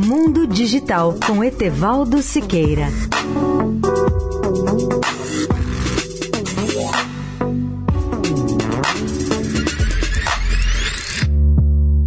Mundo Digital com Etevaldo Siqueira.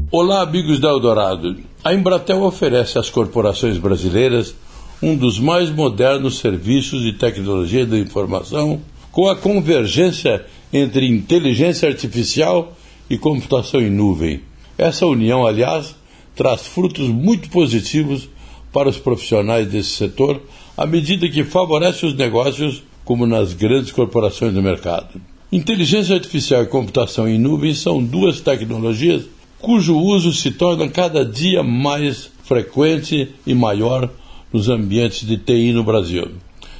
Olá, amigos da Eldorado. A Embratel oferece às corporações brasileiras um dos mais modernos serviços de tecnologia da informação, com a convergência entre inteligência artificial e computação em nuvem. Essa união, aliás, traz frutos muito positivos para os profissionais desse setor, à medida que favorece os negócios, como nas grandes corporações do mercado. Inteligência artificial e computação em nuvem são duas tecnologias cujo uso se torna cada dia mais frequente e maior nos ambientes de TI no Brasil.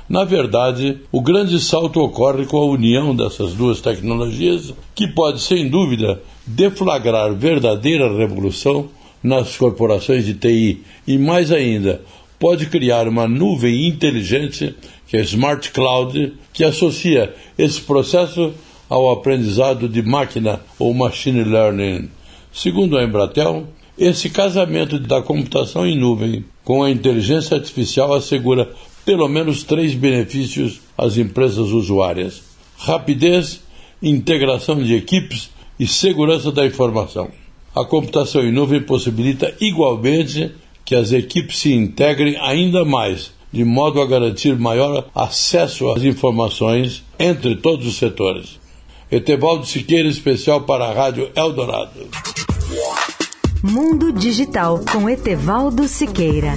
Na verdade, o grande salto ocorre com a união dessas duas tecnologias, que pode, sem dúvida, deflagrar verdadeira revolução nas corporações de TI e, mais ainda, pode criar uma nuvem inteligente, que é Smart Cloud, que associa esse processo ao aprendizado de máquina ou machine learning. Segundo a Embratel, esse casamento da computação em nuvem com a inteligência artificial assegura pelo menos três benefícios às empresas usuárias: rapidez, integração de equipes e segurança da informação. A computação em nuvem possibilita igualmente que as equipes se integrem ainda mais, de modo a garantir maior acesso às informações entre todos os setores. Etevaldo Siqueira, especial para a Rádio Eldorado. Mundo Digital com Etevaldo Siqueira.